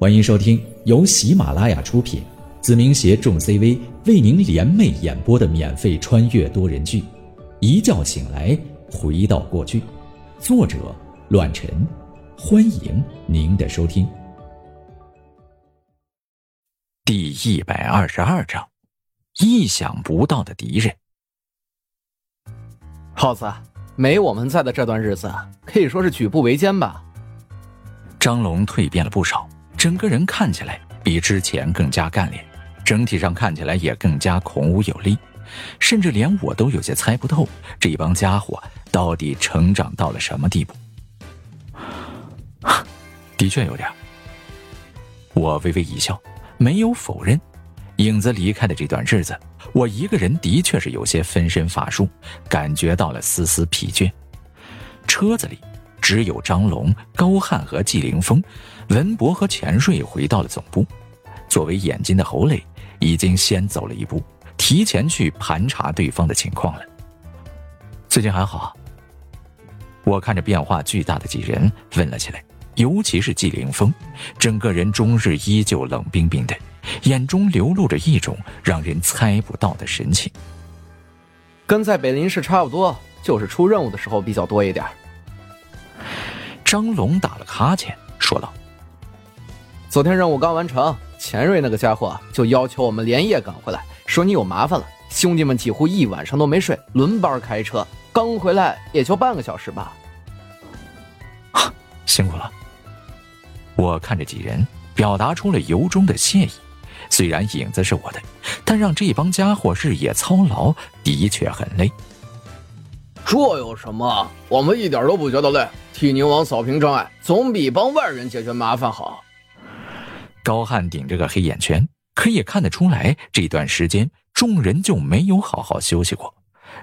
欢迎收听由喜马拉雅出品，子明携众 CV 为您联袂演播的免费穿越多人剧《一觉醒来回到过去》，作者：乱臣。欢迎您的收听。第一百二十二章：意想不到的敌人。耗子，没我们在的这段日子，可以说是举步维艰吧。张龙蜕变了不少。整个人看起来比之前更加干练，整体上看起来也更加孔武有力，甚至连我都有些猜不透这帮家伙到底成长到了什么地步。的确有点。我微微一笑，没有否认。影子离开的这段日子，我一个人的确是有些分身乏术，感觉到了丝丝疲倦。车子里。只有张龙、高汉和纪凌风、文博和钱瑞回到了总部。作为眼睛的侯磊已经先走了一步，提前去盘查对方的情况了。最近还好？我看着变化巨大的几人问了起来，尤其是纪凌风，整个人终日依旧冷冰冰的，眼中流露着一种让人猜不到的神情。跟在北林市差不多，就是出任务的时候比较多一点。张龙打了哈欠，说道：“昨天任务刚完成，钱瑞那个家伙就要求我们连夜赶回来，说你有麻烦了。兄弟们几乎一晚上都没睡，轮班开车，刚回来也就半个小时吧。辛苦了。”我看着几人，表达出了由衷的谢意。虽然影子是我的，但让这帮家伙日夜操劳，的确很累。这有什么？我们一点都不觉得累。替宁王扫平障碍，总比帮外人解决麻烦好。高汉顶着个黑眼圈，可以看得出来，这段时间众人就没有好好休息过。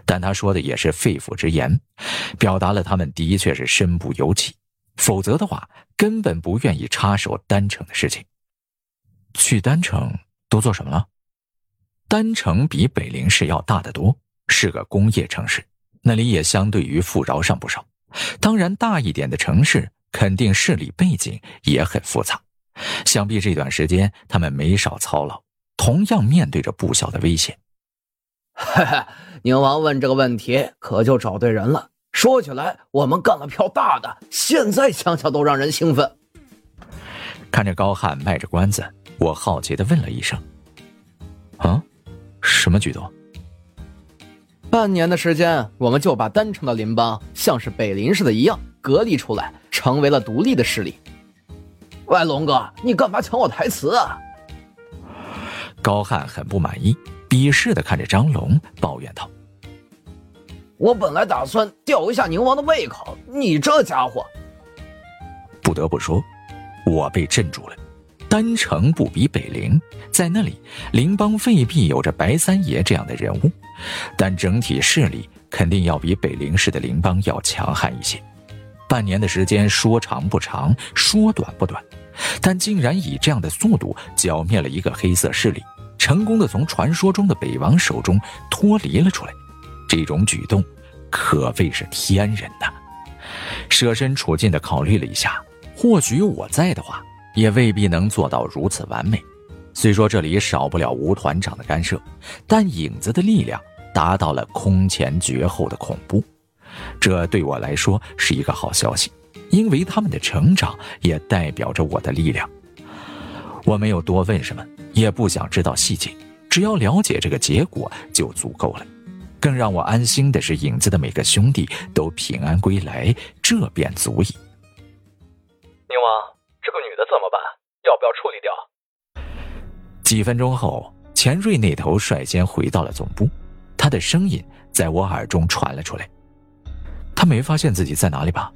但他说的也是肺腑之言，表达了他们的确是身不由己，否则的话根本不愿意插手丹城的事情。去丹城都做什么了？丹城比北陵市要大得多，是个工业城市。那里也相对于富饶上不少，当然大一点的城市肯定势力背景也很复杂，想必这段时间他们没少操劳，同样面对着不小的危险。哈哈，宁王问这个问题可就找对人了。说起来，我们干了票大的，现在想想都让人兴奋。看着高汉卖着关子，我好奇的问了一声：“啊，什么举动？”半年的时间，我们就把丹城的邻邦像是北林似的一样隔离出来，成为了独立的势力。喂，龙哥，你干嘛抢我台词啊？高汉很不满意，鄙视的看着张龙，抱怨道：“我本来打算吊一下宁王的胃口，你这家伙……不得不说，我被镇住了。丹城不比北陵，在那里，邻邦未必有着白三爷这样的人物。”但整体势力肯定要比北陵市的邻邦要强悍一些。半年的时间说长不长，说短不短，但竟然以这样的速度剿灭了一个黑色势力，成功的从传说中的北王手中脱离了出来，这种举动可谓是天人呐！设身处境的考虑了一下，或许我在的话，也未必能做到如此完美。虽说这里少不了吴团长的干涉，但影子的力量达到了空前绝后的恐怖，这对我来说是一个好消息，因为他们的成长也代表着我的力量。我没有多问什么，也不想知道细节，只要了解这个结果就足够了。更让我安心的是，影子的每个兄弟都平安归来，这便足矣。宁王，几分钟后，钱瑞那头率先回到了总部，他的声音在我耳中传了出来。他没发现自己在哪里吧？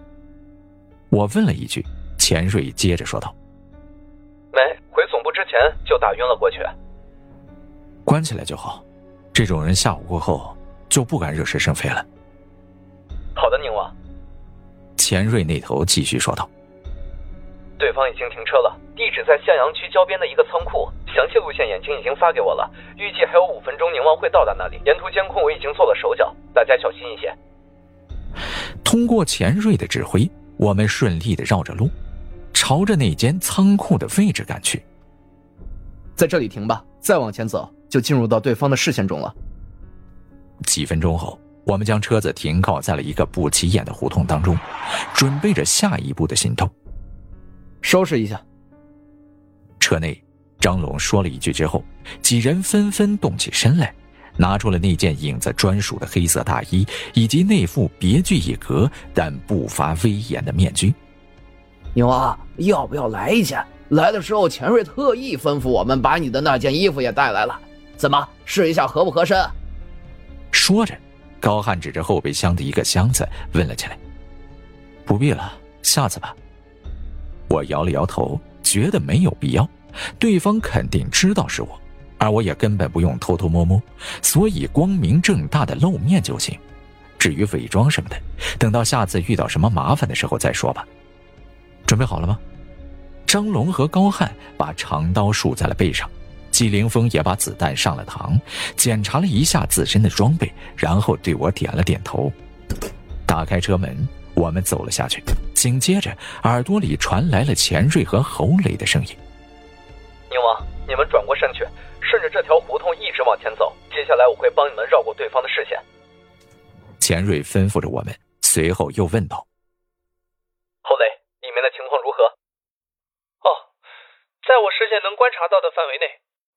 我问了一句，钱瑞接着说道：“没，回总部之前就打晕了过去。关起来就好，这种人下午过后就不敢惹是生非了。”好的，宁王。钱瑞那头继续说道：“对方已经停车了，地址在向阳区郊边的一个仓库。”详细路线眼睛已经发给我了，预计还有五分钟宁王会到达那里。沿途监控我已经做了手脚，大家小心一些。通过钱瑞的指挥，我们顺利的绕着路。朝着那间仓库的位置赶去。在这里停吧，再往前走就进入到对方的视线中了。几分钟后，我们将车子停靠在了一个不起眼的胡同当中，准备着下一步的行动。收拾一下。车内，张龙说了一句之后，几人纷纷动起身来，拿出了那件影子专属的黑色大衣，以及那副别具一格但不乏威严的面具。牛啊，要不要来一件？来的时候，钱瑞特意吩咐我们把你的那件衣服也带来了。怎么，试一下合不合身？说着，高汉指着后备箱的一个箱子问了起来：“不必了，下次吧。”我摇了摇头，觉得没有必要。对方肯定知道是我，而我也根本不用偷偷摸摸，所以光明正大的露面就行。至于伪装什么的，等到下次遇到什么麻烦的时候再说吧。准备好了吗？张龙和高汉把长刀竖在了背上，纪凌风也把子弹上了膛，检查了一下自身的装备，然后对我点了点头。打开车门，我们走了下去。紧接着，耳朵里传来了钱瑞和侯磊的声音：“宁王，你们转过身去，顺着这条胡同一直往前走。接下来我会帮你们绕过对方的视线。”钱瑞吩咐着我们，随后又问道。侯磊，里面的情况如何？”“哦在我视线能观察到的范围内，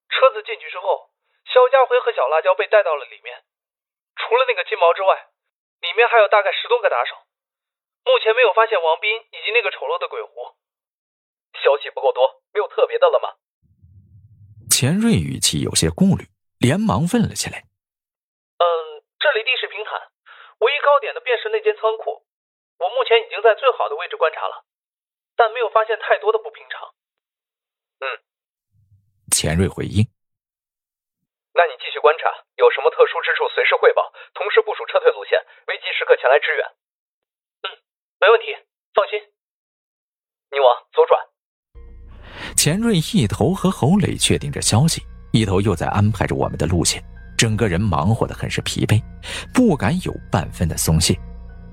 车子进去之后，肖家辉和小辣椒被带到了里面。除了那个金毛之外，里面还有大概十多个打手。目前没有发现王斌以及那个丑陋的鬼狐。消息不够多，没有特别的了吗？钱瑞语气有些顾虑，连忙问了起来：“嗯，这里地势平坦，唯一高点的便是那间仓库。我目前已经在最好的位置观察了，但没有发现太多的不平常。”嗯，钱瑞回应。那你继续观察，有什么特殊之处随时汇报，同时部署撤退路线，危急时刻前来支援。嗯，没问题，放心。你往左转。钱瑞一头和侯磊确定着消息，一头又在安排着我们的路线，整个人忙活的很是疲惫，不敢有半分的松懈。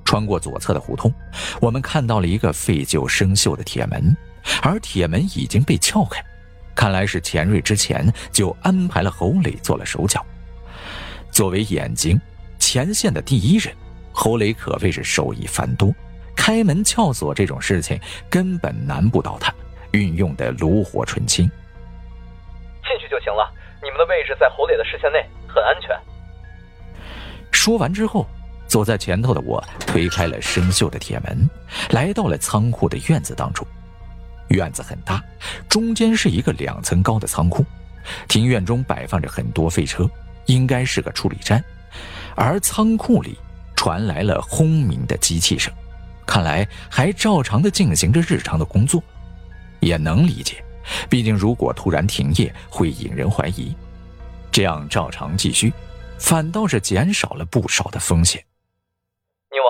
穿过左侧的胡同，我们看到了一个废旧生锈的铁门。而铁门已经被撬开，看来是钱瑞之前就安排了侯磊做了手脚。作为眼睛前线的第一人，侯磊可谓是手艺繁多，开门撬锁这种事情根本难不倒他，运用的炉火纯青。进去就行了，你们的位置在侯磊的视线内，很安全。说完之后，走在前头的我推开了生锈的铁门，来到了仓库的院子当中。院子很大，中间是一个两层高的仓库，庭院中摆放着很多废车，应该是个处理站。而仓库里传来了轰鸣的机器声，看来还照常的进行着日常的工作。也能理解，毕竟如果突然停业，会引人怀疑。这样照常继续，反倒是减少了不少的风险。宁王，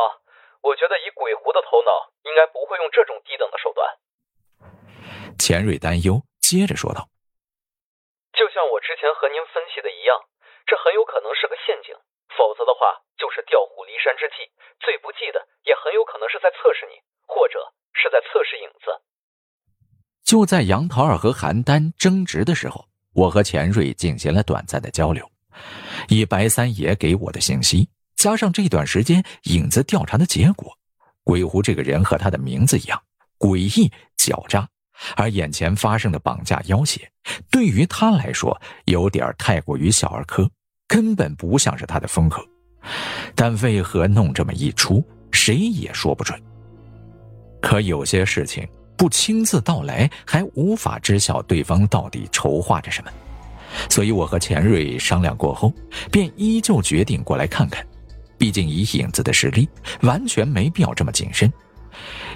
我觉得以鬼狐的头脑，应该不会用这种低等的手段。钱瑞担忧，接着说道：“就像我之前和您分析的一样，这很有可能是个陷阱，否则的话就是调虎离山之计。最不济的，也很有可能是在测试你，或者是在测试影子。”就在杨桃儿和韩丹争执的时候，我和钱瑞进行了短暂的交流。以白三爷给我的信息，加上这段时间影子调查的结果，鬼狐这个人和他的名字一样诡异狡诈。而眼前发生的绑架要挟，对于他来说有点太过于小儿科，根本不像是他的风格。但为何弄这么一出，谁也说不准。可有些事情不亲自到来，还无法知晓对方到底筹划着什么。所以我和钱瑞商量过后，便依旧决定过来看看。毕竟以影子的实力，完全没必要这么谨慎，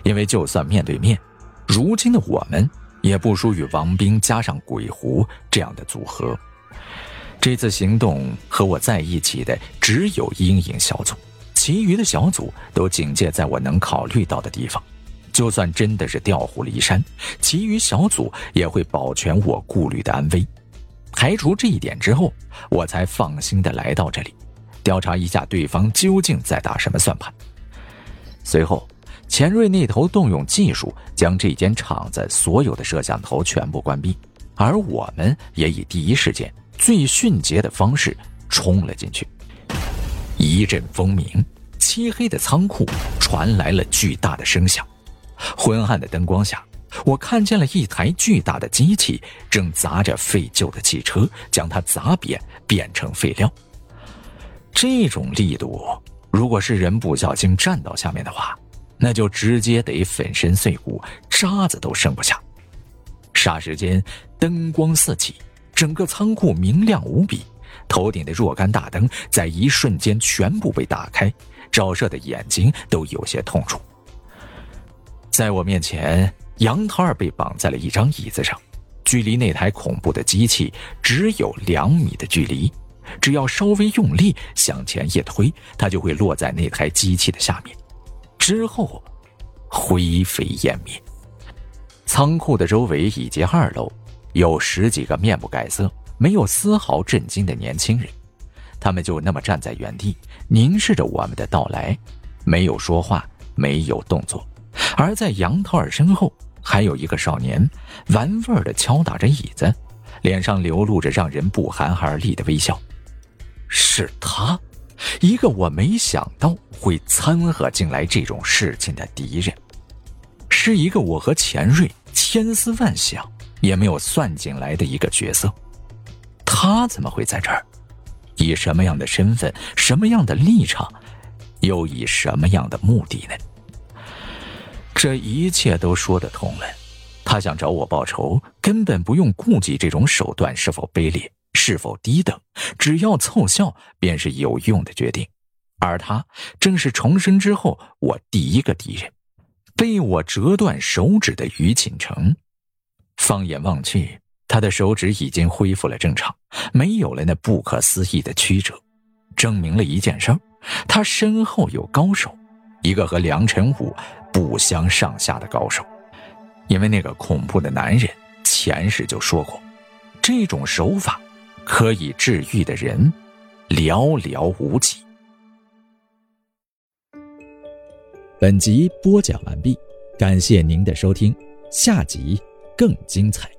因为就算面对面。如今的我们也不输于王兵加上鬼狐这样的组合。这次行动和我在一起的只有阴影小组，其余的小组都警戒在我能考虑到的地方。就算真的是调虎离山，其余小组也会保全我顾虑的安危。排除这一点之后，我才放心的来到这里，调查一下对方究竟在打什么算盘。随后。钱瑞那头动用技术将这间厂子所有的摄像头全部关闭，而我们也以第一时间、最迅捷的方式冲了进去。一阵风鸣，漆黑的仓库传来了巨大的声响。昏暗的灯光下，我看见了一台巨大的机器正砸着废旧的汽车，将它砸扁，变成废料。这种力度，如果是人不小心站到下面的话，那就直接得粉身碎骨，渣子都剩不下。霎时间，灯光四起，整个仓库明亮无比。头顶的若干大灯在一瞬间全部被打开，照射的眼睛都有些痛楚。在我面前，杨桃儿被绑在了一张椅子上，距离那台恐怖的机器只有两米的距离。只要稍微用力向前一推，它就会落在那台机器的下面，之后灰飞烟灭。仓库的周围以及二楼有十几个面不改色、没有丝毫震惊的年轻人，他们就那么站在原地，凝视着我们的到来，没有说话，没有动作。而在杨桃儿身后，还有一个少年，玩味儿的敲打着椅子，脸上流露着让人不寒而栗的微笑。是他，一个我没想到会掺和进来这种事情的敌人，是一个我和钱瑞千思万想也没有算进来的一个角色。他怎么会在这儿？以什么样的身份、什么样的立场，又以什么样的目的呢？这一切都说得通了。他想找我报仇，根本不用顾及这种手段是否卑劣。是否低等，只要凑效便是有用的决定。而他正是重生之后我第一个敌人，被我折断手指的于锦城。放眼望去，他的手指已经恢复了正常，没有了那不可思议的曲折，证明了一件事：他身后有高手，一个和梁晨武不相上下的高手。因为那个恐怖的男人前世就说过，这种手法。可以治愈的人寥寥无几。本集播讲完毕，感谢您的收听，下集更精彩。